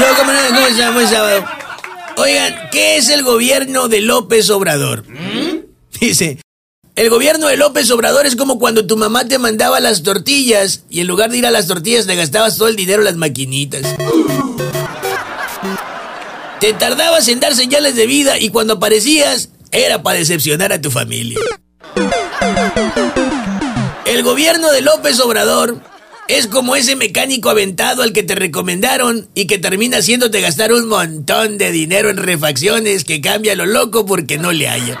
pasó? Sábado. Oigan, ¿qué es el gobierno de López Obrador? Dice, el gobierno de López Obrador es como cuando tu mamá te mandaba las tortillas y en lugar de ir a las tortillas te gastabas todo el dinero en las maquinitas. Te tardabas en dar señales de vida y cuando aparecías era para decepcionar a tu familia. El gobierno de López Obrador es como ese mecánico aventado al que te recomendaron y que termina haciéndote gastar un montón de dinero en refacciones que cambia lo loco porque no le haya.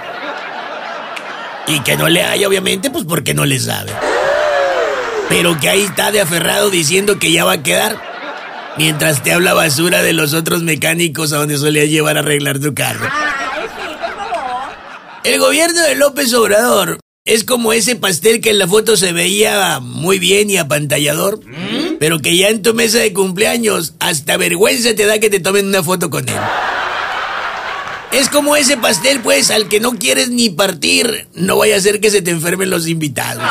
Y que no le haya, obviamente, pues porque no le sabe. Pero que ahí está de aferrado diciendo que ya va a quedar. Mientras te habla basura de los otros mecánicos a donde solías llevar a arreglar tu carro. El gobierno de López Obrador es como ese pastel que en la foto se veía muy bien y apantallador, pero que ya en tu mesa de cumpleaños hasta vergüenza te da que te tomen una foto con él. Es como ese pastel, pues, al que no quieres ni partir, no vaya a ser que se te enfermen los invitados.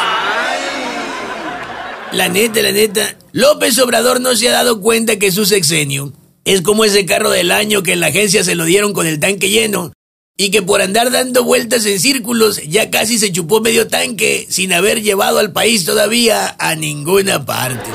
La neta, la neta, López Obrador no se ha dado cuenta que su sexenio. Es como ese carro del año que en la agencia se lo dieron con el tanque lleno y que por andar dando vueltas en círculos ya casi se chupó medio tanque sin haber llevado al país todavía a ninguna parte.